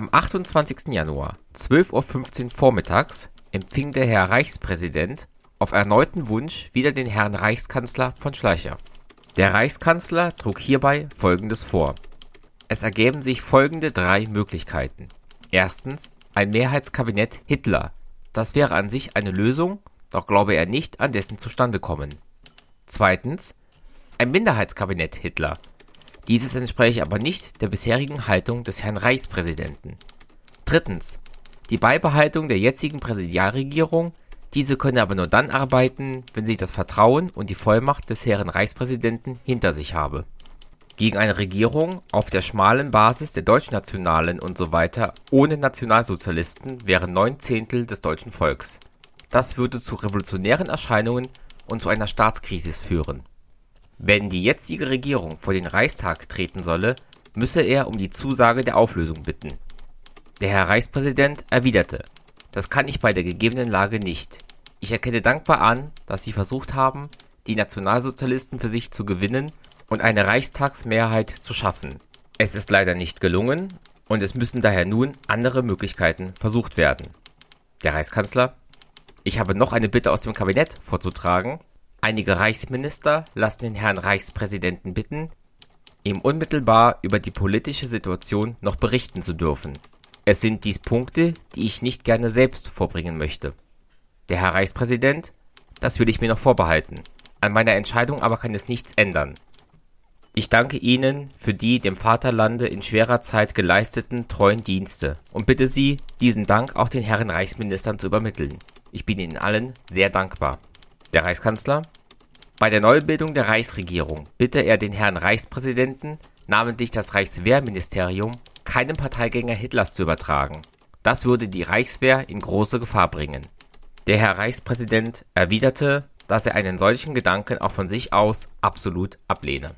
Am 28. Januar, 12.15 Uhr vormittags, empfing der Herr Reichspräsident auf erneuten Wunsch wieder den Herrn Reichskanzler von Schleicher. Der Reichskanzler trug hierbei Folgendes vor. Es ergäben sich folgende drei Möglichkeiten. Erstens ein Mehrheitskabinett Hitler. Das wäre an sich eine Lösung, doch glaube er nicht an dessen Zustandekommen. Zweitens ein Minderheitskabinett Hitler. Dieses entspräche aber nicht der bisherigen Haltung des Herrn Reichspräsidenten. Drittens die Beibehaltung der jetzigen Präsidialregierung, diese könne aber nur dann arbeiten, wenn sie das Vertrauen und die Vollmacht des Herrn Reichspräsidenten hinter sich habe gegen eine Regierung auf der schmalen Basis der Deutschnationalen und so weiter ohne Nationalsozialisten wären neun Zehntel des deutschen Volks. Das würde zu revolutionären Erscheinungen und zu einer Staatskrise führen. Wenn die jetzige Regierung vor den Reichstag treten solle, müsse er um die Zusage der Auflösung bitten. Der Herr Reichspräsident erwiderte, das kann ich bei der gegebenen Lage nicht. Ich erkenne dankbar an, dass Sie versucht haben, die Nationalsozialisten für sich zu gewinnen und eine Reichstagsmehrheit zu schaffen. Es ist leider nicht gelungen und es müssen daher nun andere Möglichkeiten versucht werden. Der Reichskanzler Ich habe noch eine Bitte aus dem Kabinett vorzutragen. Einige Reichsminister lassen den Herrn Reichspräsidenten bitten, ihm unmittelbar über die politische Situation noch berichten zu dürfen. Es sind dies Punkte, die ich nicht gerne selbst vorbringen möchte. Der Herr Reichspräsident Das will ich mir noch vorbehalten. An meiner Entscheidung aber kann es nichts ändern. Ich danke Ihnen für die dem Vaterlande in schwerer Zeit geleisteten treuen Dienste und bitte Sie, diesen Dank auch den Herren Reichsministern zu übermitteln. Ich bin Ihnen allen sehr dankbar. Der Reichskanzler Bei der Neubildung der Reichsregierung bitte er den Herrn Reichspräsidenten, namentlich das Reichswehrministerium, keinem Parteigänger Hitlers zu übertragen. Das würde die Reichswehr in große Gefahr bringen. Der Herr Reichspräsident erwiderte, dass er einen solchen Gedanken auch von sich aus absolut ablehne.